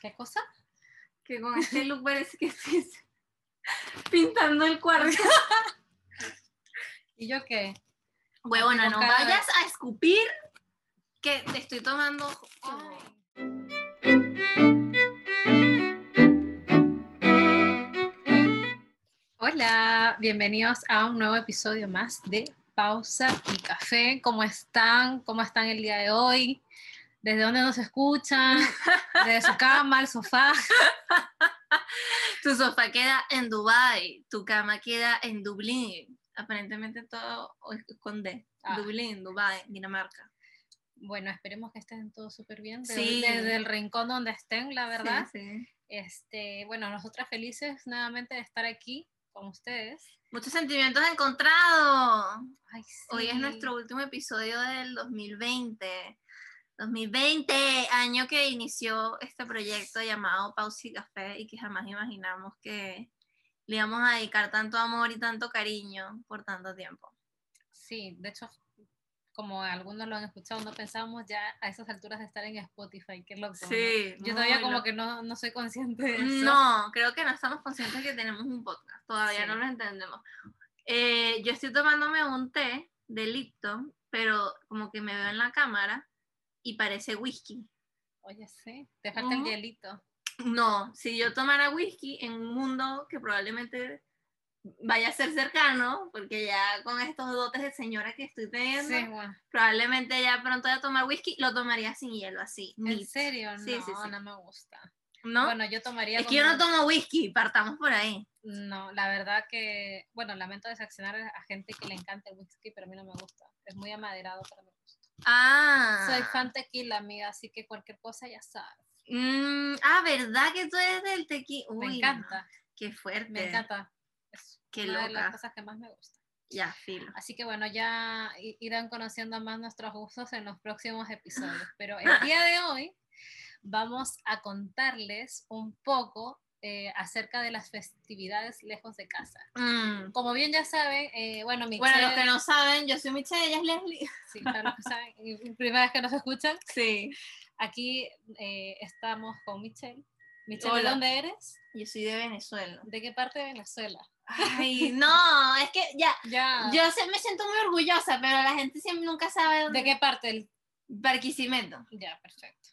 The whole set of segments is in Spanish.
¿Qué cosa? Que con este look parece que estoy pintando el cuarto. ¿Y yo qué? Huevona, no vayas a escupir que te estoy tomando. Ay. Hola, bienvenidos a un nuevo episodio más de Pausa y Café. ¿Cómo están? ¿Cómo están el día de hoy? ¿Desde dónde nos escuchan? ¿Desde su cama, el sofá? Tu sofá queda en Dubai, tu cama queda en Dublín. Aparentemente todo esconde. Ah. Dublín, Dubai, Dinamarca. Bueno, esperemos que estén todos súper bien. de- Sí. Desde el rincón donde estén, la verdad. Sí, sí. Este, bueno, nosotras felices nuevamente de estar aquí con ustedes. Muchos sentimientos encontrados. Ay, Hoy es nuestro último episodio del 2020. 2020, año que inició este proyecto llamado Pausa y Café y que jamás imaginamos que le íbamos a dedicar tanto amor y tanto cariño por tanto tiempo. Sí, de hecho, como algunos lo han escuchado, no pensábamos ya a esas alturas de estar en Spotify, qué loco. ¿no? Yo todavía como loco. que no, no soy consciente de eso. No, creo que no estamos conscientes que tenemos un podcast, todavía Sí. no lo entendemos. Eh, yo estoy tomándome un té de Lipton, pero como que me veo en la cámara y parece whisky. Oye, sí, te falta el Ujú. hielito. No, si yo tomara whisky en un mundo que probablemente vaya a ser cercano, porque ya con estos dotes de señora que estoy teniendo, Sí, bueno. probablemente ya pronto voy a tomar whisky, lo tomaría sin hielo, así. ¿En neat. serio? No, Sí, sí, no me gusta. ¿No? Bueno, yo tomaría es que yo no como- tomo whisky, partamos por ahí. No, la verdad que, bueno, lamento decepcionar a gente que le encanta el whisky, pero a mí no me gusta. Es muy amaderado para gusto. Ah. Soy fan tequila, amiga, así que cualquier cosa ya sabes. Mm, ah, ¿verdad que tú eres del tequila? Me encanta, no, qué fuerte. me encanta. Es Qué una de las loca. cosas que más me gusta. Ya, filo. Así que bueno, ya irán conociendo más nuestros gustos en los próximos episodios. Pero el día de hoy vamos a contarles un poco eh, acerca de las festividades lejos de casa. Mm. Como bien ya saben, eh, bueno, Michelle, Bueno, los que no saben, yo soy Michelle, ella es Leslie. sí, para los que saben, primera vez que nos escuchan, Sí. aquí eh, estamos con Michelle. Michelle, ¿de dónde eres? Yo soy de Venezuela. ¿De qué parte de Venezuela? Ay, no, es que ya, Ya. yo se- me siento muy orgullosa, pero la gente siempre nunca sabe dónde. ¿De qué parte? del- Barquisimeto. Ya, perfecto.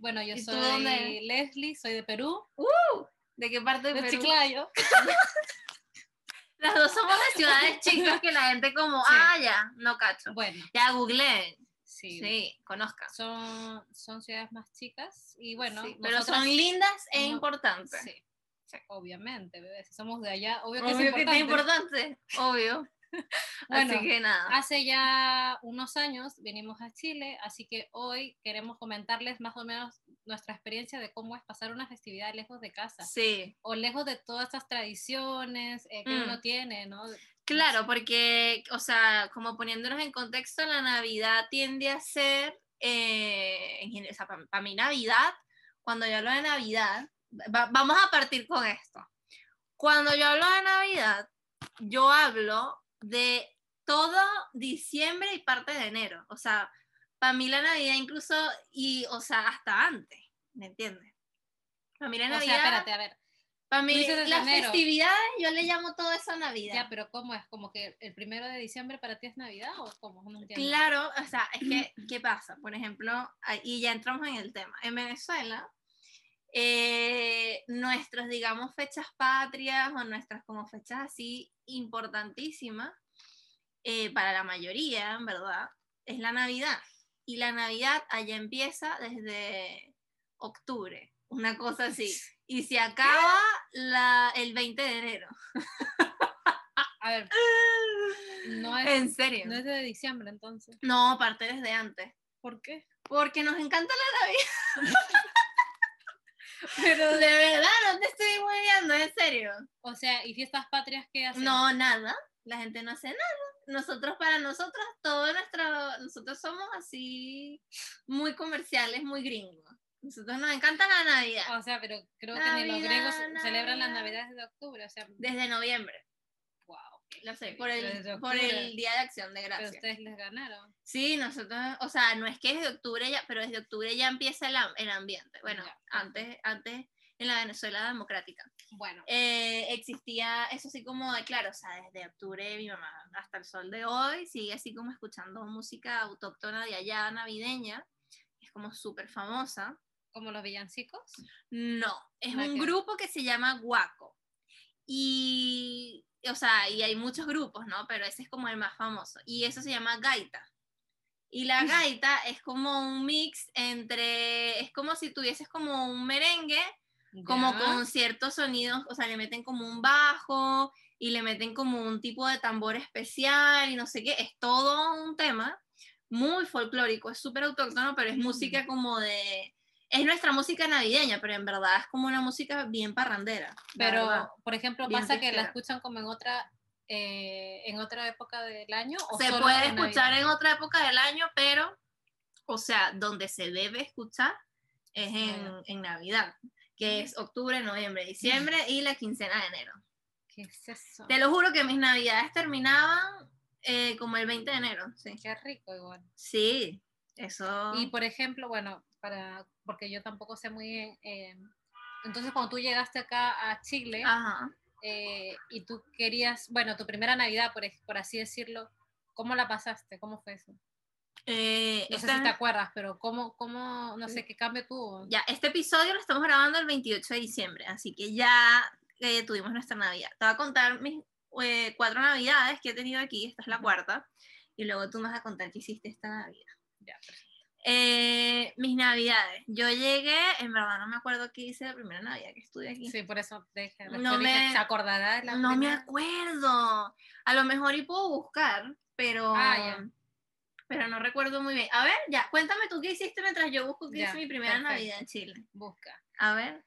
Bueno, yo ¿Y tú soy? Leslie, soy de Perú, ¿De qué parte de de Perú? Chiclayo. Las dos somos de ciudades chicas que la gente como, Sí. ah, ya, no cacho. Bueno, Ya googleé. sí, Sí, conozca. Son, son ciudades más chicas y bueno, Sí, pero son lindas e no- importantes. Sí, obviamente, bebé, si somos de allá, obvio que Obvio es que es importante, obvio. Bueno, Así que nada. Hace ya unos años vinimos a Chile, así que hoy queremos comentarles más o menos nuestra experiencia de cómo es pasar una festividad lejos de casa Sí, o lejos de todas estas tradiciones eh, que Mm. uno tiene, ¿no? claro, porque, o sea, como poniéndonos en contexto, la Navidad tiende a ser, eh, en o sea, para mí Navidad, cuando yo hablo de Navidad, va- vamos a partir con esto. Cuando yo hablo de Navidad, yo hablo de todo diciembre y parte de enero. O sea, para mí la Navidad incluso, y, o sea, hasta antes, ¿me entiendes? Para mí la O Navidad... sea, espérate, a ver, Para mí, las enero. festividades, yo le llamo todo eso Navidad. ya, pero ¿cómo es? ¿Como que el primero de diciembre para ti es Navidad o cómo? No. Claro, o sea, es que, ¿qué pasa? Por ejemplo, y ya entramos en el tema. En Venezuela, eh, nuestras, digamos, fechas patrias o nuestras como fechas así importantísimas, eh, para la mayoría, en verdad, es la Navidad. Y la Navidad allá empieza desde octubre, una cosa así. Y se acaba la, el 20 de enero. A ver, no es, En serio. no es de diciembre entonces. No, parte desde antes. ¿Por qué? Porque nos encanta la Navidad. Pero, De verdad, no te estoy moviendo, en serio. o sea, ¿y fiestas patrias qué hacen? No, nada. La gente no hace nada. Nosotros, para nosotros, todo nuestro. Nosotros somos así muy comerciales, muy gringos. Nosotros nos encanta la Navidad. O sea, pero creo que ni los Navidad, griegos celebran las Navidad. navidades de octubre, o sea, Desde noviembre. Lo sé, por el, 3 de por el Día de Acción de Pero Gracias. ustedes les ganaron. Sí, nosotros, o sea, no es que desde octubre ya, pero desde octubre ya empieza el, el ambiente. Bueno, Ya, antes, antes en la Venezuela democrática. Bueno, eh, existía eso así como de, claro, o sea, desde octubre mi mamá hasta el sol de hoy sigue así como escuchando música autóctona de allá, navideña, es como súper famosa. como los villancicos. No, es ¿La un grupo que se llama Guaco. Y, o sea, y hay muchos grupos, ¿no? Pero ese es como el más famoso. Y eso se llama gaita. Y la gaita es como un mix entre, es como si tuvieses como un merengue, como con ciertos sonidos, o sea, le meten como un bajo y le meten como un tipo de tambor especial y no sé qué, es todo un tema muy folclórico, es súper autóctono, pero es música como de, es nuestra música navideña, pero en verdad es como una música bien parrandera. Pero, verdad. por ejemplo, pasa que la escuchan como en otra eh, en otra época del año o se solo puede en escuchar Navidad? en otra época del año, pero, o sea, donde se debe escuchar es en, Navidad. en Navidad, que es octubre, noviembre, diciembre y la quincena de enero. ¿Qué es eso? Te lo juro que mis navidades terminaban eh, como el 20 de enero, sí. Qué rico igual. Sí, eso. Y por ejemplo, bueno, para porque yo tampoco sé muy bien. eh, entonces, cuando tú llegaste acá a Chile Ajá. eh, y tú querías, bueno, tu primera Navidad, por, por así decirlo, ¿cómo la pasaste? ¿Cómo fue eso? Eh, No sé si te acuerdas, pero ¿cómo, cómo, no sé qué cambio tuvo? ya, este episodio lo estamos grabando el 28 de diciembre, así que ya eh, tuvimos nuestra Navidad. Te voy a contar mis eh, cuatro Navidades que he tenido aquí, esta es la cuarta, y luego tú me vas a contar qué hiciste esta Navidad. Ya, perfecto. Eh, mis Navidades. Yo llegué, en verdad no me acuerdo qué hice la primera Navidad que estuve aquí. Sí, por eso dije, No me- ¿se acordará de la No me acuerdo. A lo mejor y puedo buscar, pero. Ah, ya. Pero no recuerdo muy bien. A ver, ya, cuéntame tú qué hiciste mientras yo busco qué Ya, hice mi primera perfecto. Navidad en Chile. Busca. A ver,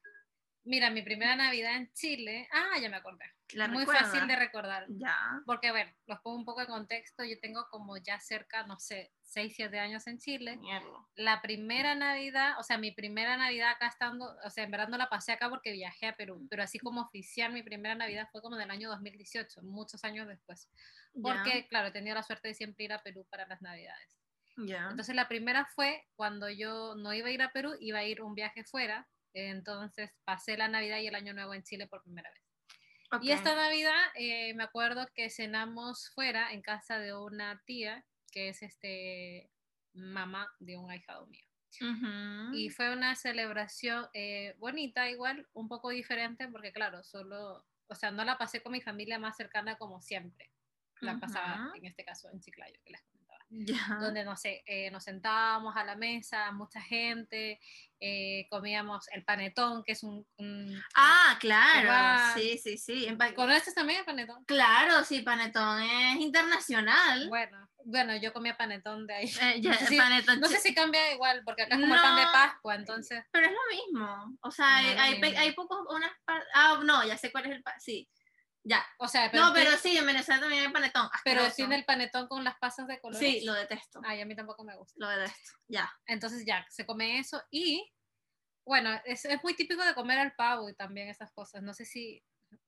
Mira, mi primera Navidad en Chile. Ah, ya me acordé. La Muy recuerdas? fácil de recordar. Ya. Porque, a ver, los pongo un poco de contexto. Yo tengo como ya cerca, no sé, 6, 7 años en Chile. Mierda. La primera Navidad, o sea, mi primera Navidad acá estando, o sea, en verdad no la pasé acá porque viajé a Perú, pero así como oficial, mi primera Navidad fue como en el año 2018, muchos años después. Porque, claro, he tenido la suerte de siempre ir a Perú para las Navidades. Ya. Entonces la primera fue cuando yo no iba a ir a Perú, iba a ir un viaje fuera. Entonces pasé la Navidad y el Año Nuevo en Chile por primera vez. Y esta Navidad eh, me acuerdo que cenamos fuera en casa de una tía que es este mamá de un ahijado mío. Ujú. Y fue una celebración eh, bonita, igual, un poco diferente, porque claro, solo, o sea, no la pasé con mi familia más cercana como siempre. La pasaba, en este caso, en Chiclayo, que les donde no sé, eh, nos sentábamos a la mesa, mucha gente, eh, comíamos el panetón, que es un... un- Ah, claro. va- Sí, sí, sí. ¿Conoces también el panetón? Claro, sí, Panetón es internacional. Bueno, bueno, yo comía panetón de ahí. Eh, ya, no, sé si, Panetón no sé si cambia igual, porque acá es como el pan de No. Pascua, entonces... Pero es lo mismo. O sea, No hay, hay, hay pocos, unas Ah, no, ya sé cuál es el Sí. Ya. O sea, no, tiene- pero sí, en Venezuela también hay panetón. pero asqueroso. tiene el panetón con las pasas de colores. Sí, lo detesto. Ay, a mí tampoco me gusta. Lo detesto. Ya. Entonces ya, se come eso y, bueno, es, es muy típico de comer al pavo y también esas cosas. No sé si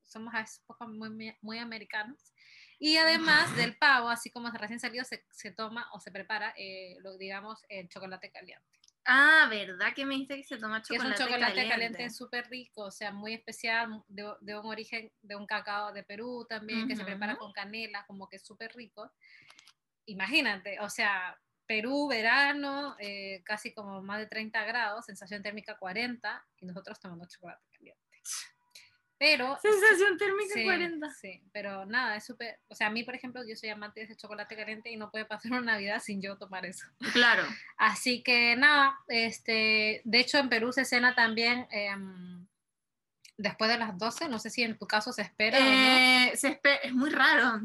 somos a veces poco muy, muy americanos. Y además del pavo, así como recién salido, se, se toma o se prepara, eh, lo, digamos, el chocolate caliente. Ah, ¿verdad que me dijiste que se toma Que es chocolate, un chocolate caliente? caliente súper rico, o sea, muy especial, de, de un origen de un cacao de Perú también, que se prepara con canela, como que es súper rico. Imagínate, o sea, Perú, verano, eh, casi como más de 30 grados, sensación térmica 40, y nosotros tomando chocolate caliente. Pero... Sensación térmica Sí, 40. sí, pero nada, es súper, o sea, a mí, por ejemplo, yo soy amante de ese chocolate caliente y no puede pasar una Navidad sin yo tomar eso. Claro. Así que nada, este, de hecho en Perú se cena también em, después de las 12, no sé si en tu caso se espera o no. Eh, se espe- es muy raro.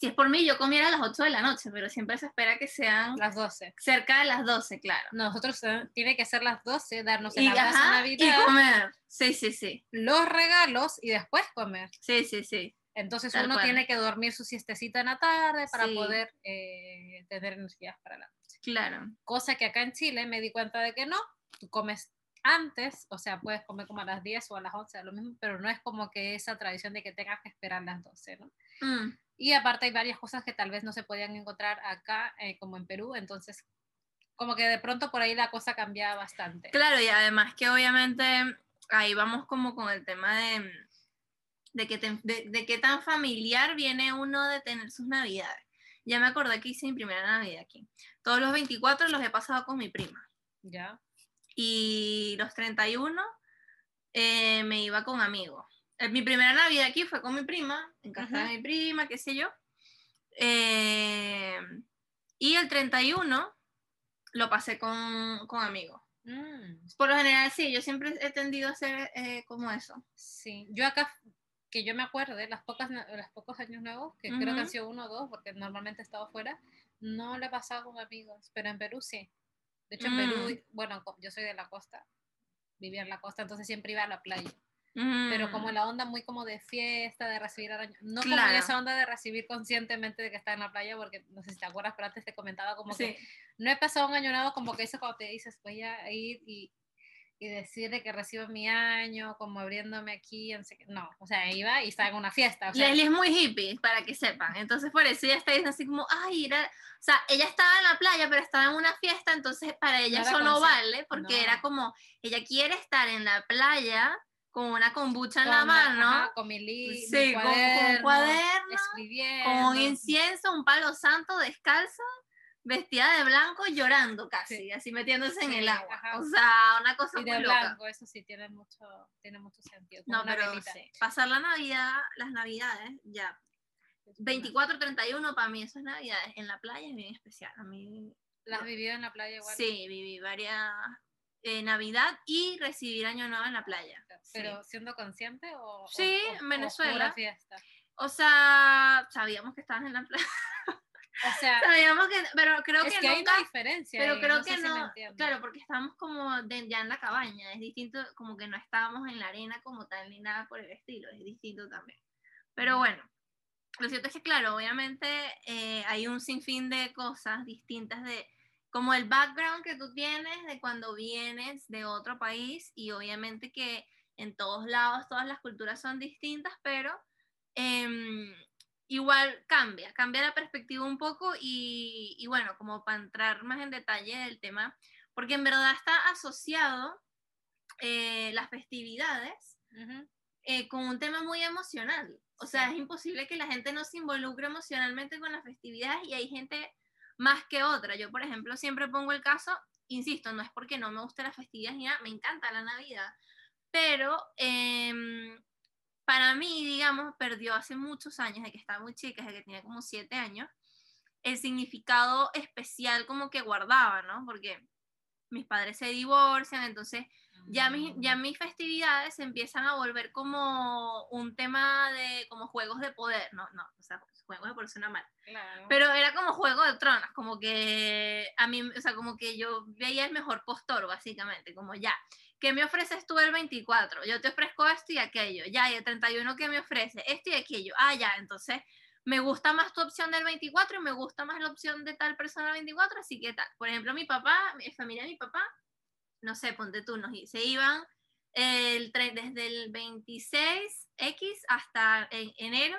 Si es por mí, yo comiera a las 8 de la noche, pero siempre se espera que sean Las 12. cerca de las 12, claro. Nosotros eh, tiene que ser las 12, darnos el Y, abrazo ajá, y Navidad, comer. Sí, sí, sí. los regalos y después comer. Sí, sí, sí. Entonces Tal uno cual. tiene que dormir su siestecita en la tarde para Sí. poder eh, tener energías para la noche. Claro. Cosa que acá en Chile me di cuenta de que no, tú comes antes, o sea, puedes comer como a las 10 o a las 11, lo mismo, pero no es como que esa tradición de que tengas que esperar las 12, ¿no? Mm, Y aparte hay varias cosas que tal vez no se podían encontrar acá eh, como en Perú, entonces como que de pronto por ahí la cosa cambiaba bastante. Claro, y además que obviamente ahí vamos como con el tema de, de, que de, qué tan familiar viene uno de tener sus navidades. Ya me acordé que hice mi primera navidad aquí. Todos los 24 los he pasado con mi prima. Ya. Y los 31 eh, me iba con amigos. Eh, mi primera navidad aquí fue con mi prima, en casa de mi prima, qué sé yo. Eh, y el 31 lo pasé con, con amigos. Mm. Por lo general, sí, yo siempre he tendido a hacer eh, como eso. Sí, yo acá, que yo me acuerde, las pocas, los pocos años nuevos, que creo que han sido uno o dos, porque normalmente he estado fuera, no lo he pasado con amigos, pero en Perú sí. De hecho, en Perú, mm. bueno, yo soy de la costa, vivía en la costa, entonces siempre iba a la playa pero como mm. la onda muy como de fiesta, de recibir arañas, no como esa onda de recibir conscientemente de que está en la playa, porque no sé si te acuerdas, pero antes te comentaba como que no he pasado un año nuevo como que eso cuando te dices voy a ir y, y decirle que recibo mi año, como abriéndome aquí, no, o sea, iba y estaba en una fiesta. O Leslie es muy hippie, para que sepan, entonces por eso ella está diciendo así como, ay, era... o sea, ella estaba en la playa, pero estaba en una fiesta, entonces para ella eso no vale, porque era como, ella quiere estar en la playa, con una kombucha en la mano, con mi, li, sí, con, un cuaderno, con un incienso, un palo santo descalzo, vestida de blanco, llorando casi, así metiéndose en el agua. O sea, una cosa y de blanco, eso sí tiene mucho, tiene mucho sentido. No, pero sí. pasar la Navidad, las Navidades, ya. 24, 31, para mí eso es Navidades. En la playa es bien especial. A mí. ¿Las has vivido en la playa igual? Sí, viví varias, eh, Navidad y recibir Año Nuevo en la playa. ¿Pero siendo consciente o, sí, o, en Venezuela? O, fiesta? o sea, sabíamos que estabas en la playa. O sea, sabíamos que, pero creo es que, que hay una diferencia. Pero creo que no, claro, porque estábamos como ya en la cabaña, es distinto, como que no estábamos en la arena como tal ni nada por el estilo, es distinto también. Pero bueno, lo cierto es que, claro, obviamente eh, hay un sinfín de cosas distintas de como el background que tú tienes de cuando vienes de otro país y obviamente que en todos lados todas las culturas son distintas, pero em, igual cambia, cambia la perspectiva un poco y, bueno, como para entrar más en detalle del tema, porque en verdad está asociado eh, las festividades eh, con un tema muy emocional. O sea, es imposible que la gente no se involucre emocionalmente con las festividades y hay gente más que otra. Yo, por ejemplo, siempre pongo el caso, insisto, no es porque no me guste las festividades ni nada, me encanta la Navidad, pero em, para mí, digamos, perdió hace muchos años, de que estaba muy chica, de que tenía como siete años, el significado especial como que guardaba, ¿no? Porque mis padres se divorcian, entonces ya mis, ya mm. mis festividades empiezan a volver como un tema de como juegos de poder, no, no, o sea, juegos de suena mal, pero era como juego de tronos, como que a mí, o sea, como que yo veía el mejor postor, básicamente, como ya, ¿qué me ofreces tú el 24? Yo te ofrezco esto y aquello, ya, y el 31, ¿qué me ofrece? Esto y aquello, ah, ya, entonces me gusta más tu opción del 24 y me gusta más la opción de tal persona del 24, así que tal. Por ejemplo, mi papá, mi familia de mi papá, no sé, ponte tú, nos, se iban el, desde el 26X hasta en enero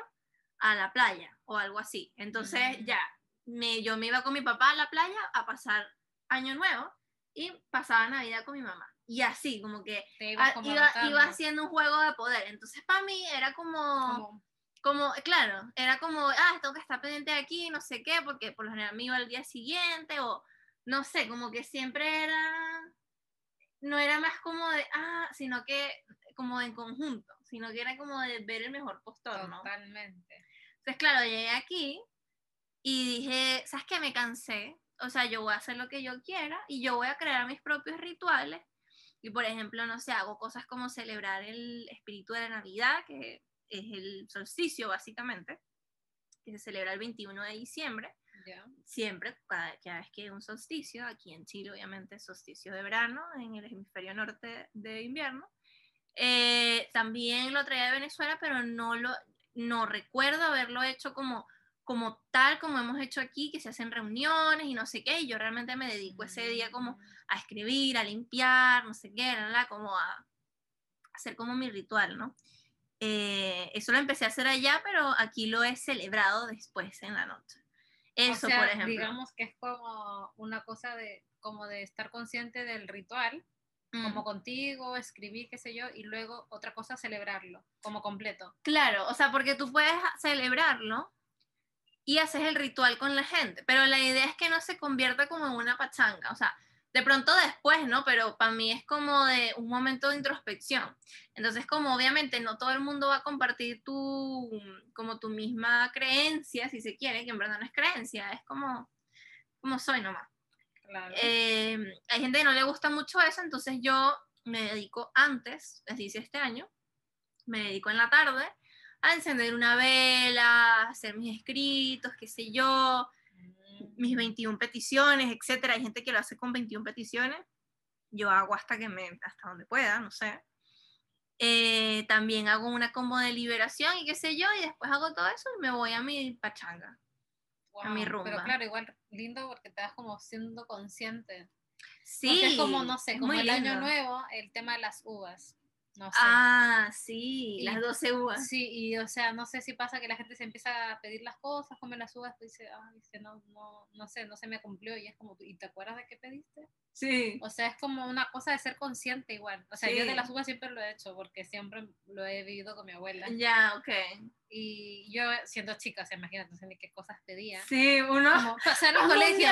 a la playa o algo así. Entonces ya, me, yo me iba con mi papá a la playa a pasar año nuevo y pasaba Navidad con mi mamá. Y así, como que iba, iba, haciendo un juego de poder. Entonces para mí era como, como, claro, era como, ah, tengo que estar pendiente de aquí, no sé qué, porque por lo general me iba al día siguiente o no sé, como que siempre era no era más como de, ah, sino que como en conjunto, sino que era como de ver el mejor postor, ¿no? Totalmente. Entonces, claro, llegué aquí y dije, ¿sabes qué? Me cansé. O sea, yo voy a hacer lo que yo quiera y yo voy a crear mis propios rituales. Y, por ejemplo, no sé, hago cosas como celebrar el espíritu de la Navidad, que es el solsticio, básicamente, que se celebra el 21 de diciembre. Siempre, cada, vez que hay un solsticio, aquí en Chile obviamente solsticio de verano, en el hemisferio norte de invierno. Eh, también lo traía de Venezuela, pero no, lo, no recuerdo haberlo hecho como, como tal, como hemos hecho aquí, que se hacen reuniones y no sé qué, y yo realmente me dedico ese día como a escribir, a limpiar, no sé qué, como a hacer como mi ritual, ¿no? Eh, eso lo empecé a hacer allá, pero aquí lo he celebrado después en la noche. Eso, o sea, por ejemplo. digamos que es como una cosa de, como de estar consciente del ritual. Como contigo, escribir, qué sé yo, y luego otra cosa, celebrarlo, como completo. Claro, o sea, porque tú puedes celebrarlo y haces el ritual con la gente, pero la idea es que no se convierta como en una pachanga, o sea, de pronto después, ¿no? Pero para mí es como de un momento de introspección. Entonces, como obviamente no todo el mundo va a compartir tu, como tu misma creencia, si se quiere, que en verdad no es creencia, es como, como soy nomás. Claro. Eh, hay gente que no le gusta mucho eso, entonces yo me dedico antes, les hice este año, me dedico en la tarde a encender una vela, a hacer mis escritos, qué sé yo, mis 21 peticiones, etcétera. Hay gente que lo hace con 21 peticiones. Yo hago hasta que me, hasta donde pueda, no sé. Eh, también hago una como de liberación y qué sé yo, y después hago todo eso y me voy a mi pachanga. A mi Wow, Pero rumba. claro, igual lindo porque te vas como siendo consciente. Sí. Porque es como, no sé, como el año nuevo, el tema de las uvas. No sé. Ah, sí, Y- las 12 uvas. Sí, y o sea, no sé si pasa que la gente se empieza a pedir las cosas, come las uvas, pues dice, ah, dice, no, no, no sé, no se me cumplió, y es como, ¿y te acuerdas de qué pediste? Sí. O sea, es como una cosa de ser consciente igual. O sea, yo de las uvas siempre lo he hecho, porque siempre lo he vivido con mi abuela. Ya, ok. Y yo, siendo chica, o sea, imagínate, no sé ni qué cosas pedía. Sí, uno. Como pasar Paz colegio.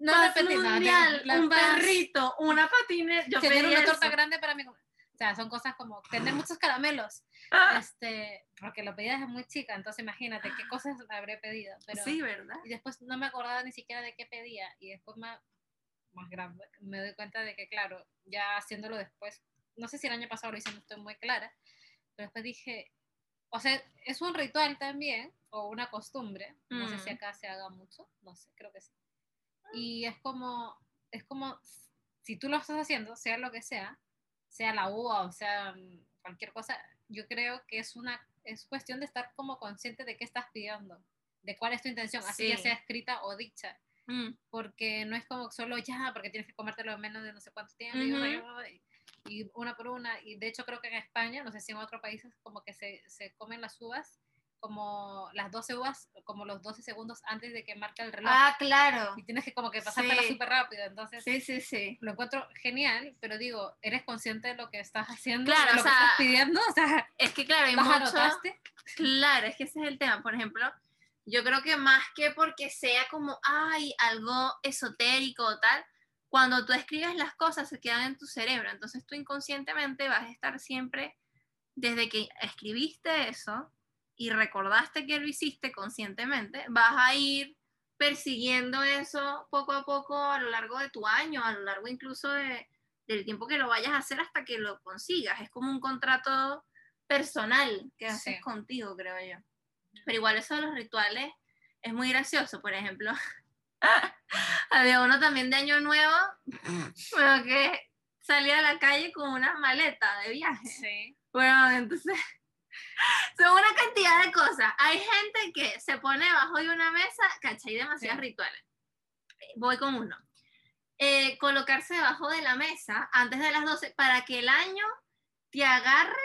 No paz repetí nada. mundial, la un perrito, una patineta. Yo pedí una torta grande para mi... O sea, son cosas como tener muchos caramelos. Ah, este, porque lo pedía desde muy chica, entonces imagínate qué cosas habré pedido. Pero, sí, ¿verdad? Y después no me acordaba ni siquiera de qué pedía. Y después más, más grande me doy cuenta de que, claro, ya haciéndolo después, no sé si el año pasado lo hice, no estoy muy clara, pero después dije, o sea, es un ritual también, o una costumbre, no sé si Mm. acá se haga mucho, no sé, creo que sí. Y es como, es como, si tú lo estás haciendo, sea lo que sea, sea la uva o sea cualquier cosa, yo creo que es una, es cuestión de estar como consciente de qué estás pidiendo, de cuál es tu intención, así ya Sí. sea escrita o dicha. Mm, porque no es como solo ya, porque tienes que comértelo en menos de no sé cuánto tiempo, y- y una por una, y de hecho creo que en España, no sé si en otros países, como que se, se comen las uvas, como las 12 uvas, como los 12 segundos antes de que marque el reloj, Ah, claro. y tienes que como que pasártela Sí. súper rápido, entonces Sí, sí, sí. lo encuentro genial, pero digo, ¿eres consciente de lo que estás haciendo? Claro, de o lo que sea, estás pidiendo? O sea, Es que, claro, hay ¿las mucho. anotaste? Claro, es que ese es el tema. Por ejemplo, yo creo que más que porque sea como, ay, algo esotérico o tal, cuando tú escribes las cosas se quedan en tu cerebro. Entonces tú inconscientemente vas a estar siempre, desde que escribiste eso y recordaste que lo hiciste conscientemente, vas a ir persiguiendo eso poco a poco a lo largo de tu año, a lo largo incluso de, del tiempo que lo vayas a hacer hasta que lo consigas. Es como un contrato personal que haces Sí. contigo, creo yo. Pero igual eso de los rituales es muy gracioso. Por ejemplo, había uno también de Año Nuevo, bueno, que salía a la calle con una maleta de viaje. Sí. Bueno, entonces, son una cantidad de cosas. Hay gente que se pone debajo de una mesa, ¿cachai? Demasiados Sí. rituales. Voy con uno. Eh, colocarse debajo de la mesa antes de las 12 para que el año te agarre,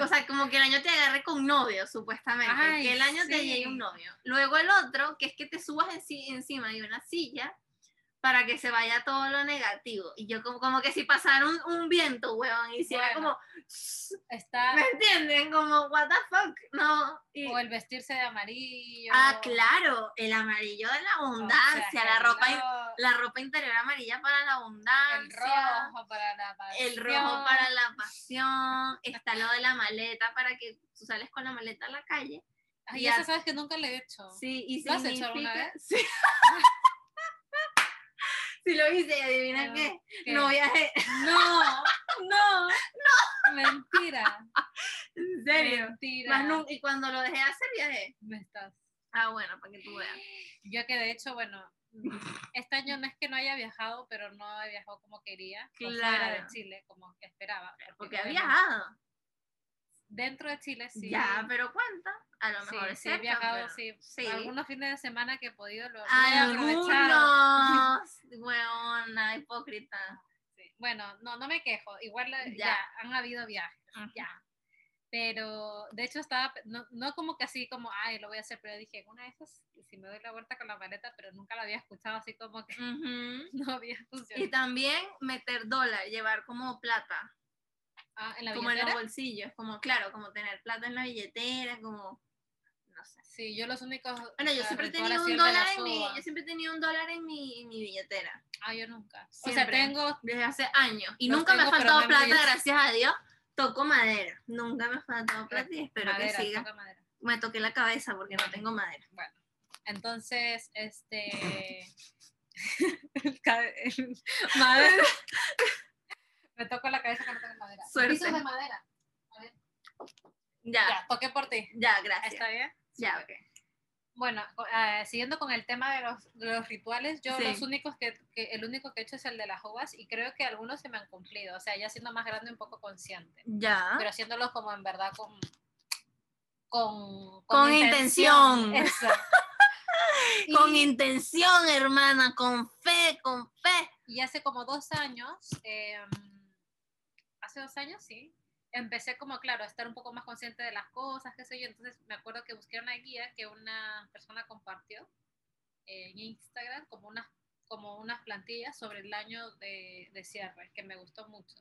o sea, como que el año te agarre con novio, supuestamente. Ay, que el año te sí. llegue un novio. Luego el otro, que es que te subas enci- encima de una silla para que se vaya todo lo negativo. Y yo como, como que si pasara un, un viento, weón, y hiciera Bueno. como... Está, ¿Me entienden? Como, what the fuck, no. Y- o el vestirse de amarillo. ah, claro, el amarillo de la o sea, abundancia, la, el ropa, la ropa interior amarilla para la el abundancia. rojo para la El rojo pasión. para la pasión, está lo de la maleta para que tú sales con la maleta a la calle. Ay, Ya. esa sabes que nunca le he hecho. Sí, y ¿Lo has hecho alguna vez? Sí. Sí lo hice, adivina No. qué, ¿Qué? no viajé. No, no, Mentira. En serio. Mentira. Más y cuando lo dejé hacer viajé. Me estás. Ah, bueno, para que tú veas. Yo que de hecho, bueno, este año no es que no haya viajado, pero no he viajado como quería, o fuera de Claro. Chile, como que esperaba. Porque ha obviamente viajado. Dentro de Chile sí. Ya, pero cuenta. A lo sí, mejor es sí he cierto, viajado, pero- sí. sí. Algunos fines de semana que he podido lo, he. Algunos. Huevona, hipócrita. Sí. Bueno, no, no me quejo. Igual la- Ya. ya. han habido viajes. Ujú. Ya. Pero de hecho estaba, no, no como que así como, ay, lo voy a hacer, pero dije, una de esas, si me doy la vuelta con la maleta, pero nunca la había escuchado así como que Ujú. no había Y funcionado. también meter dólar, llevar como plata, Ah, en la como en los bolsillos, como claro, como tener plata en la billetera, como, no sé. Sí, yo los únicos. Bueno, yo siempre he ritual tenido así un dólar en mi, yo siempre tenido un dólar en mi, en mi billetera, Ah, yo nunca. O sea, tengo. desde hace años. Y nunca me ha faltado plata, gracias a Dios. Toco madera. Nunca me ha faltado plata y espero madera, que siga. Me toqué la cabeza porque no tengo madera. Bueno, entonces, este. madera. Me toco la cabeza que no tengo madera. Suerte. Pisos de madera. A ver, Ya, ya, toqué por ti. ya, gracias. ¿Está bien? Ya, ok. Bueno, eh, siguiendo con el tema de los, de los rituales, yo Sí. los únicos que, que- el único que he hecho es el de las uvas y creo que algunos se me han cumplido, o sea, ya siendo más grande un poco consciente, Ya. pero haciéndolos como en verdad con con, Con intención. Eso. Con Y- intención, hermana, con fe, con fe. Y hace como dos años, em, hace dos años, sí, empecé como, claro, a estar un poco más consciente de las cosas, qué sé yo. Entonces me acuerdo que busqué una guía que una persona compartió en Instagram como unas, como unas plantillas sobre el año de, de cierre, que me gustó mucho.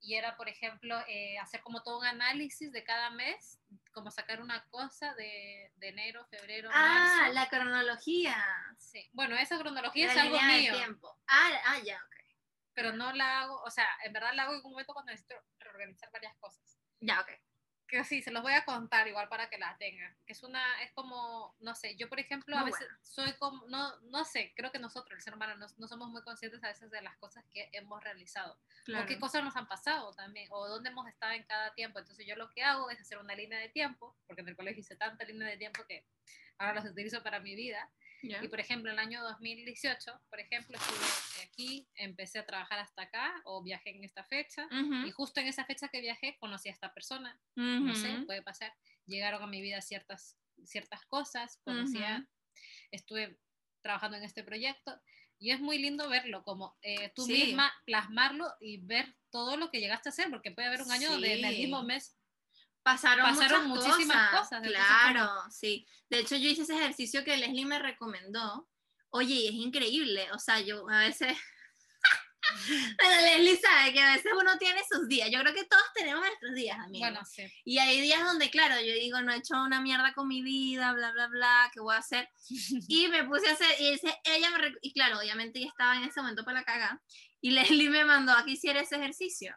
Y era, por ejemplo, eh, hacer como todo un análisis de cada mes, como sacar una cosa de, de enero, febrero, Ah, marzo. la cronología. Sí. Bueno, esa cronología La es algo mío. tiempo. Ah, ah, ya, ok. Pero no la hago, o sea, en verdad la hago en un momento cuando necesito reorganizar varias cosas. Ya, ok. Que sí, se los voy a contar igual para que la tengan. Es una, es como, no sé, yo por ejemplo a Muy veces soy como, no, no sé, creo que nosotros, el ser humano, no, no somos muy conscientes a veces de las cosas que hemos realizado. O qué cosas nos han pasado también, o dónde hemos estado en cada tiempo. Entonces yo lo que hago es hacer una línea de tiempo, porque en el colegio hice tanta línea de tiempo que ahora las utilizo para mi vida. Ya. Y por ejemplo, el año 2018, por ejemplo, estuve aquí, empecé a trabajar hasta acá, o viajé en esta fecha, Ujú, y justo en esa fecha que viajé conocí a esta persona, no sé, puede pasar, llegaron a mi vida ciertas, ciertas cosas, conocía, Ujú. estuve trabajando en este proyecto, y es muy lindo verlo, como eh, tú Sí. misma plasmarlo y ver todo lo que llegaste a hacer, porque puede haber un año en Sí. mismo mes Pasaron, Pasaron muchas muchísimas cosas. cosas, Claro, sí. De hecho, yo hice ese ejercicio que Leslie me recomendó. Oye, y es increíble. O sea, yo a veces. Pero Leslie sabe que a veces uno tiene sus días. Yo creo que todos tenemos nuestros días, amigos. bueno, sí. Y hay días donde, claro, yo digo, no he hecho una mierda con mi vida, bla, bla, bla, ¿qué voy a hacer? Y me puse a hacer, y dice, ella me, y claro, obviamente ella estaba en ese momento para la caga, y Leslie me mandó a que hiciera ese ejercicio.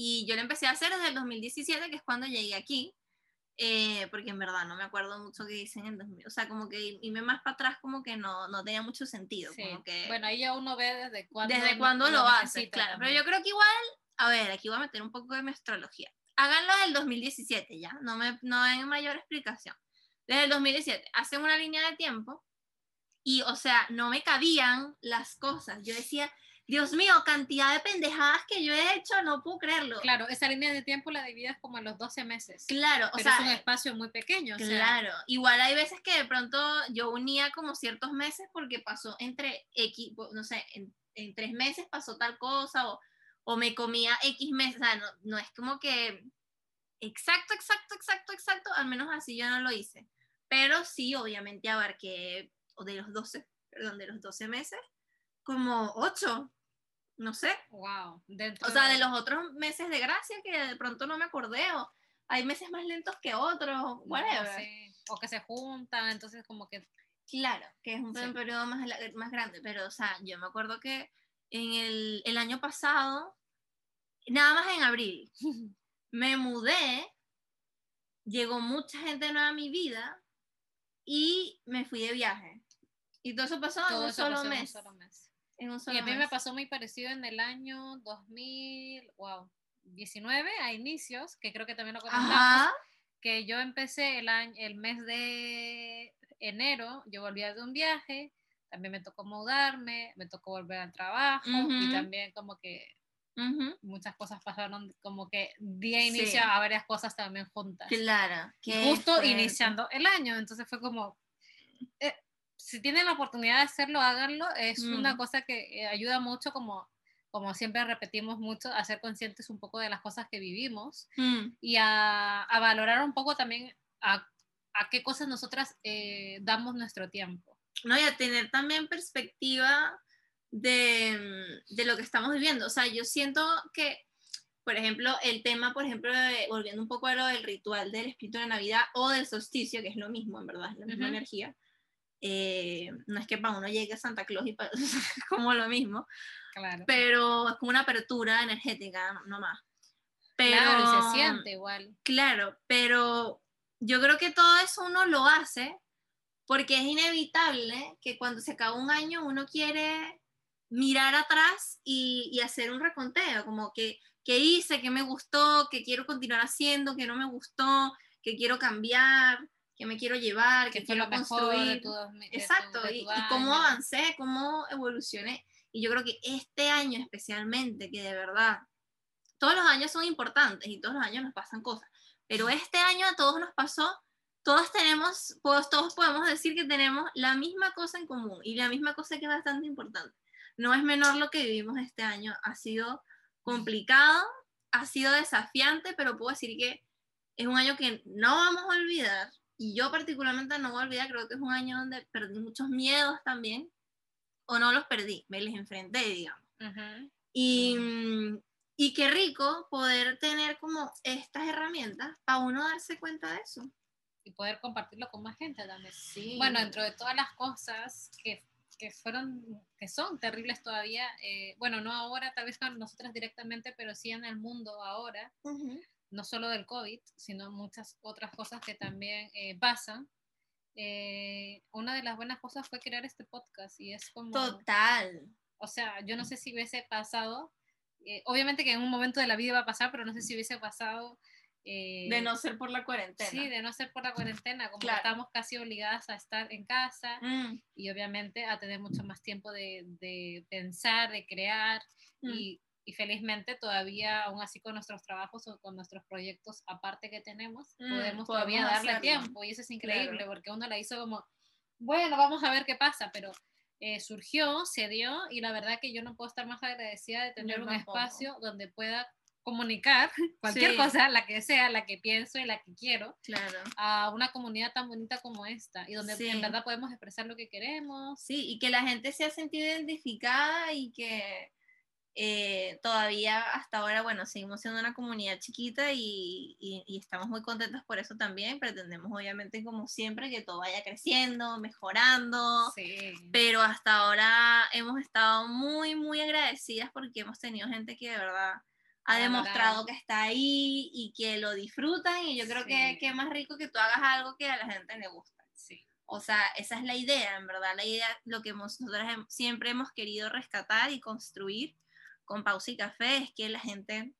Y yo lo empecé a hacer desde el 2017, que es cuando llegué aquí, eh, porque en verdad no me acuerdo mucho qué hice en el 2000, o sea, como que irme más para atrás como que no, no tenía mucho sentido, Sí. como que Bueno, ahí ya uno ve desde cuándo, desde no- cuándo lo haces, necesita claro. Pero yo creo que igual, a ver, aquí voy a meter un poco de mi astrología. Háganlo del 2017 ya, no, me, no hay mayor explicación. Desde el 2017, hacen una línea de tiempo y, o sea, no me cabían las cosas. Yo decía, Dios mío, cantidad de pendejadas que yo he hecho, no puedo creerlo. Claro, esa línea de tiempo la divides como en los 12 meses. Claro, o pero sea, es un espacio muy pequeño. o sea, Claro, igual hay veces que de pronto yo unía como ciertos meses porque pasó entre X, no sé, en, en tres meses pasó tal cosa o, o me comía X meses, o sea, no, no es como que exacto, exacto, exacto, exacto, al menos así yo no lo hice, pero sí, obviamente abarqué, o de los 12, perdón, de los 12 meses, como 8, no sé, wow. Dentro o sea, de los otros meses de gracia que de pronto no me acordé, o hay meses más lentos que otros, no, whatever. sí, O que se juntan, entonces como que Claro, que es un Sí. periodo más, más grande, pero, o sea, yo me acuerdo que en el, el año pasado, nada más en abril, me mudé, llegó mucha gente nueva a mi vida y me fui de viaje. Y todo eso pasó todo en un eso solo pasó en un solo mes. En un Y solo a mí me mes. pasó muy parecido en el año 2000, wow, 19 a inicios, que creo que también lo comentamos, Ajá. que yo empecé el, año, el mes de enero, yo volvía de un viaje, también me tocó mudarme, me tocó volver al trabajo y Ujú. también como que ujú, muchas cosas pasaron, como que día Sí. inicia a varias cosas también juntas. Claro. Justo fuerte. iniciando el año, entonces fue como, eh, si tienen la oportunidad de hacerlo, háganlo, es una Mm. cosa que eh, ayuda mucho como como siempre repetimos mucho, a ser conscientes un poco de las cosas que vivimos Mm, y a, a valorar un poco también a, a qué cosas nosotras eh, damos nuestro tiempo. No, y a tener también perspectiva de, mm, de lo que estamos viviendo. O sea, yo siento que, por ejemplo, el tema, por ejemplo, de- volviendo un poco a lo del ritual del espíritu de Navidad o del solsticio, que es lo mismo, en verdad, es la misma Ujú. energía. Eh, no es que para uno llegue Santa Claus y pa- como lo mismo, Claro. pero es como una apertura energética, no no más. Pero, Claro, se siente igual. Claro, pero yo creo que todo eso uno lo hace porque es inevitable que cuando se acaba un año uno quiere mirar atrás y, y hacer un reconteo, como que qué hice, qué me gustó, qué quiero continuar haciendo, qué no me gustó, qué quiero cambiar, qué me quiero llevar, Que qué fue quiero construir. tu, tu- Exacto, de y, tu y cómo avancé, cómo evolucioné. Y yo creo que este año especialmente, que de verdad, todos los años son importantes y todos los años nos pasan cosas, pero este año a todos nos pasó, todos tenemos, todos podemos decir que tenemos la misma cosa en común y la misma cosa que es bastante importante. No es menor lo que vivimos este año, ha sido complicado, ha sido desafiante, pero puedo decir que es un año que no vamos a olvidar y yo particularmente no voy a olvidar, creo que es un año donde perdí muchos miedos también, o no los perdí, me les enfrenté, digamos. Y, mm, y qué rico poder tener como estas herramientas para uno darse cuenta de eso. Y poder compartirlo con más gente también. Sí. Bueno, dentro de todas las cosas que, que fueron, que son terribles todavía, eh, bueno, no ahora, tal vez con nosotras directamente, pero sí en el mundo ahora, no solo del COVID, sino muchas otras cosas que también eh, pasan. Eh, una de las buenas cosas fue crear este podcast y es como, Total. o sea, yo no sé si hubiese pasado, eh, obviamente que en un momento de la vida va a pasar, pero no sé si hubiese pasado. eh, De no ser por la cuarentena. Sí, de no ser por la cuarentena, como Claro. estamos casi obligadas a estar en casa Mm, y obviamente a tener mucho más tiempo de, de pensar, de crear mm. y, y felizmente todavía, aún así con nuestros trabajos o con nuestros proyectos aparte que tenemos, Mm, podemos podemos todavía darle hacerlo. tiempo y eso es increíble Claro. porque uno la hizo como, bueno, vamos a ver qué pasa, pero eh, surgió, se dio y la verdad que yo no puedo estar más agradecida de tener Yo un tampoco. espacio donde pueda comunicar cualquier Sí. cosa, la que sea, la que pienso y la que quiero, Claro. a una comunidad tan bonita como esta y donde Sí. en verdad podemos expresar lo que queremos. Sí, y que la gente se ha sentido identificada y que eh, todavía hasta ahora, bueno, seguimos siendo una comunidad chiquita y, y- y estamos muy contentos por eso también. Pretendemos, obviamente, como siempre, que todo vaya creciendo, mejorando. Sí. Pero hasta ahora hemos estado muy, muy agradecidas porque hemos tenido gente que de verdad ha demostrado valorado. que está ahí y que lo disfrutan. Y yo creo que, Sí. que es más rico que tú hagas algo que a la gente le gusta. Sí. O sea, esa es la idea, en verdad, la idea, lo que hem- siempre hemos querido rescatar y construir con Pausa y Café es que la gente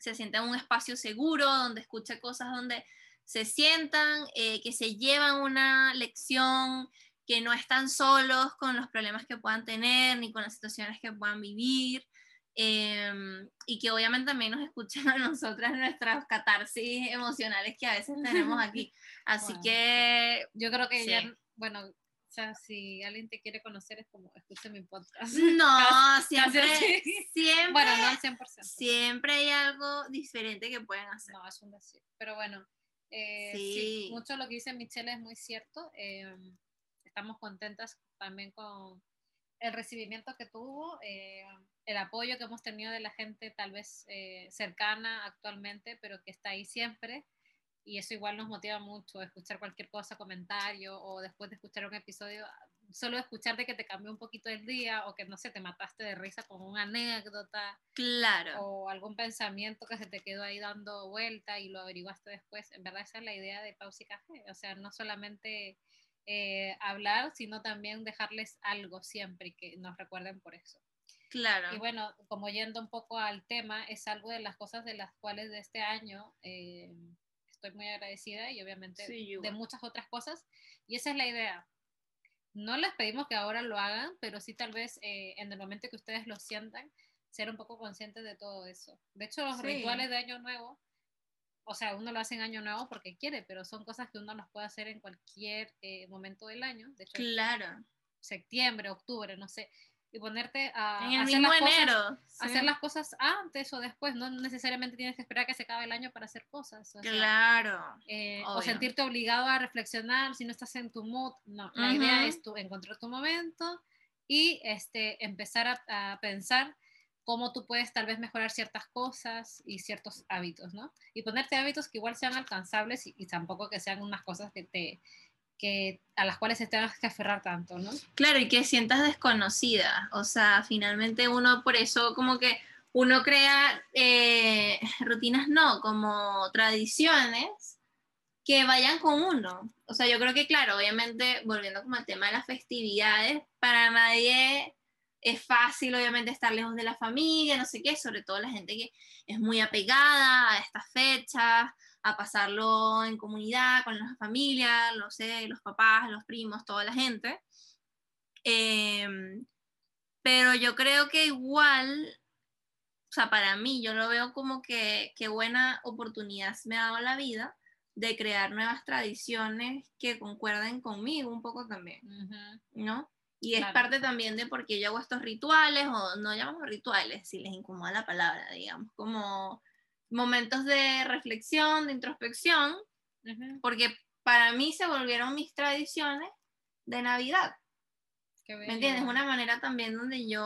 se sienta en un espacio seguro, donde escucha cosas, donde se sientan, eh, que se llevan una lección, que no están solos con los problemas que puedan tener, ni con las situaciones que puedan vivir, em, y que obviamente también nos escuchen a nosotras nuestras catarsis emocionales que a veces tenemos aquí. Así que Yo creo que Sí. ya, bueno, o sea, si alguien te quiere conocer es como, escucha mi podcast. No, siempre, siempre, Bueno, no al 100%. siempre hay algo diferente que pueden hacer. No, es un decir. Pero bueno, eh, sí. Sí. mucho lo que dice Michelle es muy cierto. eh, estamos contentas también con el recibimiento que tuvo, eh, el apoyo que hemos tenido de la gente tal vez eh, cercana actualmente, pero que está ahí siempre. Y eso igual nos motiva mucho, escuchar cualquier cosa, comentario, o después de escuchar un episodio, solo escuchar de que te cambió un poquito el día, o que no sé, te mataste de risa con una anécdota, Claro, o algún pensamiento que se te quedó ahí dando vuelta y lo averiguaste después. En verdad esa es la idea de Pausa y Café, o sea, no solamente eh, hablar, sino también dejarles algo siempre y que nos recuerden por eso. claro. Y bueno, como yendo un poco al tema, es algo de las cosas de las cuales de este año eh, estoy muy agradecida y obviamente Sí, de muchas otras cosas. Y esa es la idea. No les pedimos que ahora lo hagan, pero sí tal vez eh, en el momento que ustedes lo sientan, ser un poco conscientes de todo eso. De hecho, los Sí. rituales de Año Nuevo, o sea, uno lo hace en Año Nuevo porque quiere, pero son cosas que uno los puede hacer en cualquier eh, momento del año. De hecho, Claro. septiembre, octubre, no sé. Y ponerte a En el hacer, mismo las cosas, enero. sí. hacer las cosas antes o después, no necesariamente tienes que esperar que se acabe el año para hacer cosas. o sea, Claro. eh, o sentirte obligado a reflexionar si no estás en tu mood. No, la idea Ujú. es tu, encontrar tu momento y este, empezar a, a pensar cómo tú puedes tal vez mejorar ciertas cosas y ciertos hábitos, ¿no? Y ponerte hábitos que igual sean alcanzables y, y tampoco que sean unas cosas que te que a las cuales te tengas que aferrar tanto, ¿no? Claro, y que sientas desconocida. O sea, finalmente uno por eso como que uno crea eh, rutinas, no, como tradiciones que vayan con uno. O sea, yo creo que, claro, obviamente, volviendo como al tema de las festividades, para nadie es fácil, obviamente, estar lejos de la familia, no sé qué, sobre todo la gente que es muy apegada a estas fechas, a pasarlo en comunidad, con la familia, no sé, los papás, los primos, toda la gente. Em, pero yo creo que igual, o sea, para mí, yo lo veo como que qué buena oportunidad me ha dado la vida de crear nuevas tradiciones que concuerden conmigo un poco también, ¿no? Y es Claro. parte también de por qué yo hago estos rituales, o no llamamos rituales, si les incomoda la palabra, digamos, como momentos de reflexión, de introspección, Ujú, porque para mí se volvieron mis tradiciones de Navidad. qué ¿Me entiendes? Una manera también donde yo,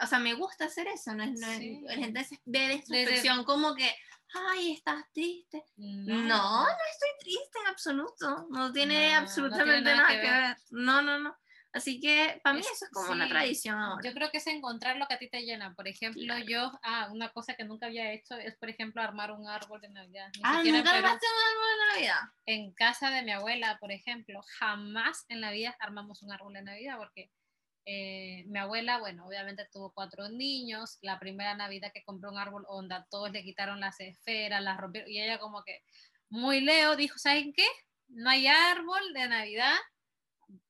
o sea, me gusta hacer eso, no es, no es- Sí. la gente ve introspección como que, ay, estás triste. No, no estoy triste en absoluto, no tiene No, no absolutamente tiene nada nada, que que ver. ver. No, no, no. Así que para mí Es- eso es como una sí. tradición ahora. Yo creo que es encontrar lo que a ti te llena. Por ejemplo, Claro. yo, ah, una cosa que nunca había hecho es, por ejemplo, armar un árbol de Navidad. Ni ah, nunca armaste un árbol de Navidad. en casa de mi abuela, por ejemplo, jamás en la vida armamos un árbol de Navidad porque eh, mi abuela, bueno, obviamente tuvo cuatro niños, la primera Navidad que compró un árbol onda, todos le quitaron las esferas, las rompieron, y ella como que muy leo dijo, ¿saben qué? No hay árbol de Navidad,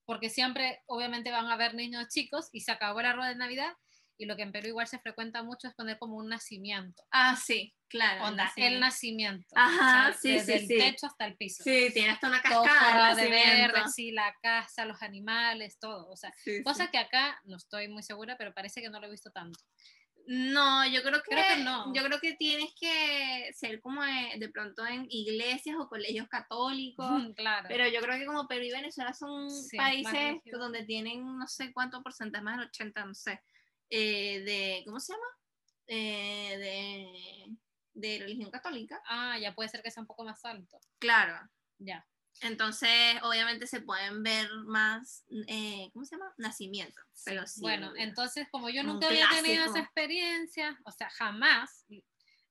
porque siempre obviamente van a haber niños chicos y se acabó el árbol de Navidad. Y lo que en Perú igual se frecuenta mucho es poner como un nacimiento. Ah, sí, claro. Onda, el nacimiento. Ajá, o sea, sí, desde sí, el sí. techo hasta el piso Sí, tiene hasta una cascada. de verde, sí, la casa, los animales, todo. O sea, Sí, cosa que acá no estoy muy segura, pero parece que no lo he visto tanto. No, yo creo que, Creo que no. Yo creo que tienes que ser como de, de pronto en iglesias o colegios católicos. claro. Pero yo creo que como Perú y Venezuela son Sí, países donde tienen no sé cuánto porcentaje, más del 80, no sé, eh, de, ¿cómo se llama? Eh, de, de religión católica. Ah, ya puede ser que sea un poco más alto. Claro. Ya. Entonces, obviamente se pueden ver más, eh, ¿cómo se llama? Pero sí. bueno, entonces, como yo Un nunca había tenido esa experiencia, o sea, jamás,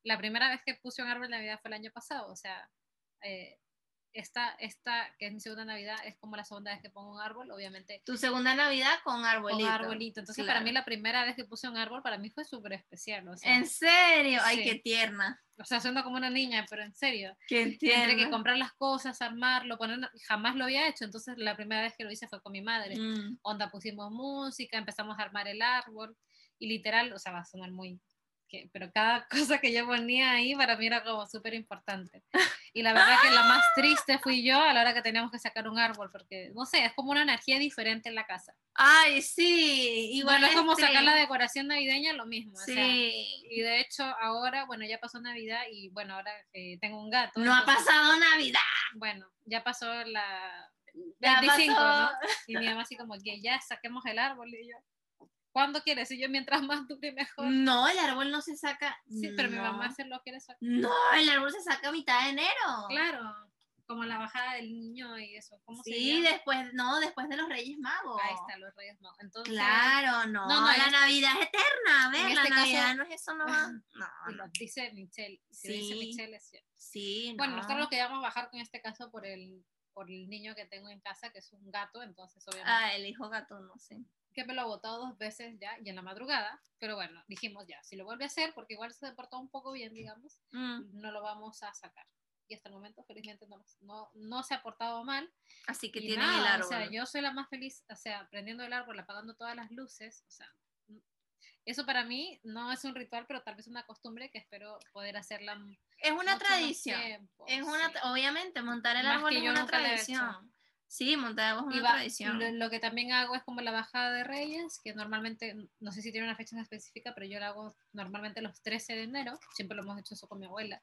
la primera vez que puse un árbol de Navidad fue el año pasado, o sea, eh, esta, esta, que es mi segunda Navidad, es como la segunda vez que pongo un árbol, obviamente Tu segunda Navidad con arbolito. con arbolito. Entonces, para mí Claro. la primera vez que puse un árbol, para mí fue súper especial. O sea, ¿En serio? Ay, Sí. qué tierna. o sea, suena como una niña, pero en serio. Qué Entre tierna. que comprar las cosas, armarlo, poner, jamás lo había hecho, entonces la primera vez que lo hice fue con mi madre. Mm. Onda, pusimos música, empezamos a armar el árbol y literal, o sea, va a sonar muy... Que, pero cada cosa que yo ponía ahí para mí era como súper importante. Y la verdad que la más triste fui yo a la hora que teníamos que sacar un árbol, porque, no sé, es como una energía diferente en la casa. Ay, sí. Igual Igual es como este, sacar la decoración navideña, lo mismo. o Sí. sea, y de hecho ahora, bueno, ya pasó Navidad y bueno, ahora eh, tengo un gato. no ha pasado Navidad. Bueno, ya pasó la Ya 25, pasó. ¿no? Y mi mamá así como que ya saquemos el árbol y yo, ¿cuándo quieres? Y yo mientras más dure mejor. No, el árbol no se saca. Sí, pero mi mamá se lo quiere sacar. No, el árbol se saca a mitad de enero. Claro, como la bajada del niño y eso. ¿Cómo se Sí, llama? después, no, después de los Reyes Magos. Ahí está, los Reyes Magos. Entonces, Claro, no, No, no, la Navidad es eterna, a ver, en la este caso- Navidad no es eso nomás. No, lo dice Michelle. Si dice Sí. Michelle es cierto. Sí, Bueno, no. nosotros lo queríamos bajar con este caso por el, por el niño que tengo en casa, que es un gato, entonces obviamente Ah, el hijo gato, no sé. Que me lo ha botado dos veces ya y en la madrugada, pero bueno, dijimos ya, si lo vuelve a hacer, porque igual se portó un poco bien, digamos, Mm, no lo vamos a sacar. Y hasta el momento, felizmente, no, no, no se ha portado mal. Así que nada, el árbol. O sea, yo soy la más feliz, o sea, prendiendo el árbol, apagando todas las luces, o sea, eso para mí no es un ritual, pero tal vez una costumbre que espero poder hacerla es una tradición. tiempo, Es una, sí. obviamente, montar el Más árbol es una tradición. Sí, Monteagudo es una va- tradición. lo, lo que también hago es como la bajada de Reyes, que normalmente, no sé si tiene una fecha en específica, pero yo la hago normalmente los 13 de enero, siempre lo hemos hecho eso con mi abuela.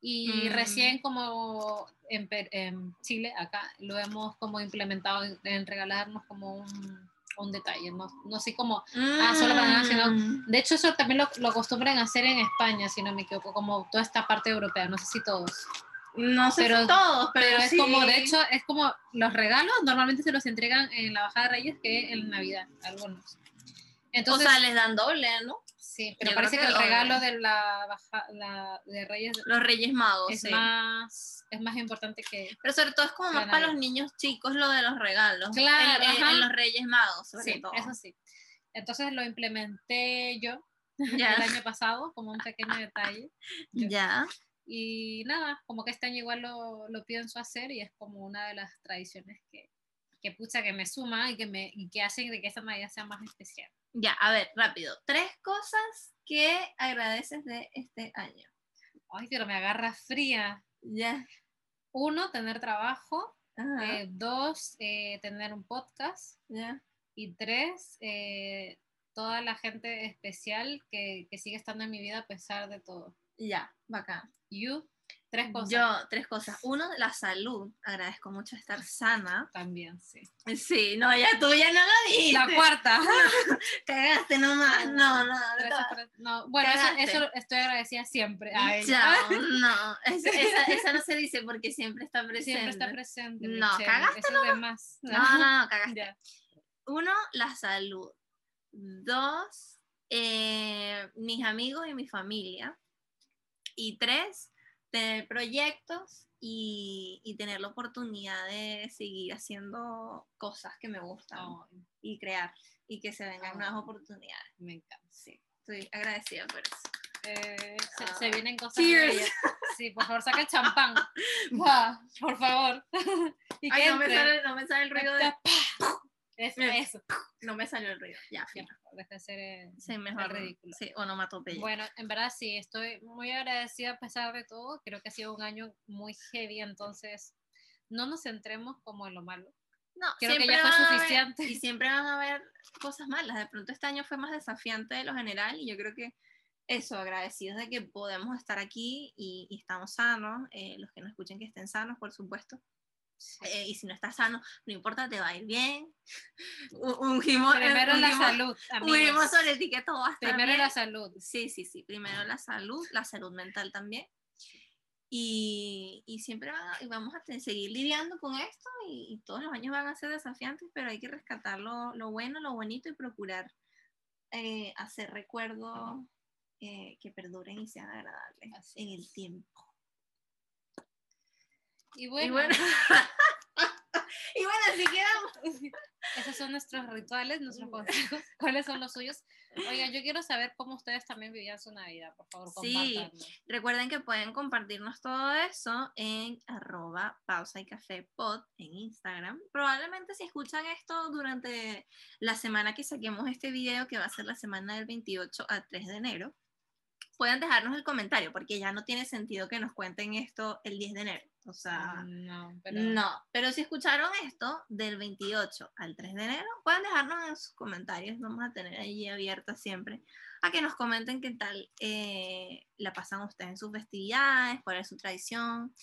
Y Mm. recién como en, en Chile, acá, lo hemos como implementado en, en regalarnos como un, un detalle, no, no sé cómo... ah, solo para sino- Mm. De hecho, eso también lo, lo acostumbran a hacer en España, si no me equivoco, como toda esta parte europea, no sé si todos. No sé Pero- si todos, pero, Pero es sí. como, de hecho, es como los regalos normalmente se los entregan en la bajada de Reyes que en Navidad, algunos. Entonces, o sea, les dan doble, ¿no? sí, pero yo parece que, que el regalo de la baja, la, de Reyes Los Reyes Magos, es sí. más es más importante que Pero sobre todo es como más para los niños chicos lo de los regalos. Claro, En, los Reyes Magos, sobre sí, todo. eso sí. Entonces lo implementé yo Ya. el año pasado como un pequeño detalle. yo. Ya. Y nada, como que este año igual lo, lo pienso hacer y es como una de las tradiciones que, que pucha, que me suma y que, me, y que hacen de que esta Navidad sea más especial. Ya, a ver, rápido. Tres cosas que agradeces de este año. Ay, pero me agarra fría. Ya. Uno, tener trabajo. Eh, dos, eh, tener un podcast. ya. Y tres, eh, toda la gente especial que, que sigue estando en mi vida a pesar de todo. Ya, bacán. You, tres cosas. Yo, tres cosas. Uno, la salud. Agradezco mucho estar sana. también, sí. Sí, no, ya tú ya no lo dijiste. La cuarta. Cagaste nomás. No, no, no. no, bueno, eso, eso estoy agradecida siempre. a ella. Chao, no, es- esa, esa no se dice porque siempre está presente. Siempre está presente. No, Michelle, cagaste eso de más. No, no, no, cagaste. Ya. Uno, la salud. Dos, eh, mis amigos y mi familia. Y tres, tener proyectos y, y tener la oportunidad de seguir haciendo cosas que me gustan y crear y que se vengan Oh. nuevas oportunidades. me encanta. Sí, estoy agradecida por eso. Eh, se, Ah. se vienen cosas. Sí, por favor, saca el champán. Va, por favor. y Ay, no me, sale, no me sale el ruido de... Eso, eso. No me salió el ruido. Ya, Ya, fin. mejor, deja de hacer eh, Sí, el mejor. ridículo. Sí, onomatopeya. Bueno, en verdad sí, estoy muy agradecida a pesar de todo. Creo que ha sido un año muy heavy, entonces no nos centremos como en lo malo. No, Creo que ya fue a haber- suficiente. y siempre van a haber cosas malas. De pronto este año fue más desafiante de lo general y yo creo que eso, agradecidos de que podemos estar aquí y, y estamos sanos. eh, los que nos escuchen que estén sanos, por supuesto. Eh, y si no estás sano, no importa, te va a ir bien. Ungimos, Primero la salud, ungimos sobre ti que todo va a estar Primero bien. la salud. Sí, sí, sí. Primero la salud, la salud mental también. Y, y siempre van a- y vamos a seguir lidiando con esto y, y todos los años van a ser desafiantes, pero hay que rescatar lo, lo bueno, lo bonito y procurar eh, hacer recuerdos eh, que perduren y sean agradables Así en el tiempo. Y Y bueno, bueno, y bueno, así quedamos. esos son nuestros rituales, nuestros consejos. ¿Cuáles son los suyos? Oigan, yo quiero saber cómo ustedes también vivían su Navidad, por favor, Sí. Recuerden que pueden compartirnos todo eso en arroba pausa y café pod en Instagram. Probablemente si escuchan esto durante la semana que saquemos este video, que va a ser la semana del 28 a 3 de enero, pueden dejarnos el comentario, porque ya no tiene sentido que nos cuenten esto el 10 de enero. O sea, No, pero no, pero si escucharon esto del 28 al 3 de enero, pueden dejarnos en sus comentarios. Vamos a tener allí abierta siempre a que nos comenten qué tal eh, la pasan ustedes en sus festividades, cuál es su tradición,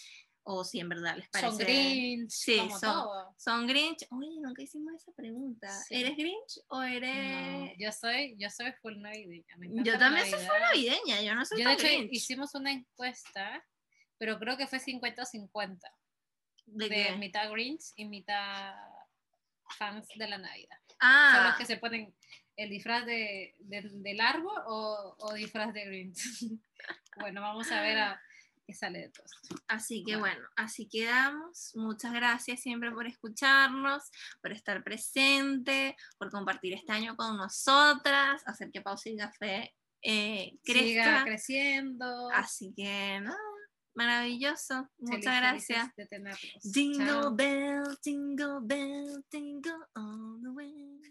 o si en verdad les parece. son Grinch, Sí, como son- todo. ¿Son Grinch? Oye, nunca hicimos esa pregunta. Sí. ¿Eres Grinch o No, eres.? yo soy, yo soy full navideña. me yo también soy full navideña, yo no soy Yo de hecho Grinch. hicimos una encuesta, pero creo que fue 50-50. ¿De mitad Grinch y mitad fans de la Navidad. Son Ah, los que se ponen el disfraz de, de- del árbol o, o disfraz de Grinch. bueno, vamos a ver a qué sale de todo esto. Así que Bueno. bueno, así quedamos. Muchas gracias siempre por escucharnos, por estar presente, por compartir este año con nosotras, hacer que Pausa y Café eh, Siga crezca. creciendo. Así que nada, maravilloso. Feliz- Muchas felices gracias. de tenerlos. Jingle Chao. bell, jingle bell, jingle all the way.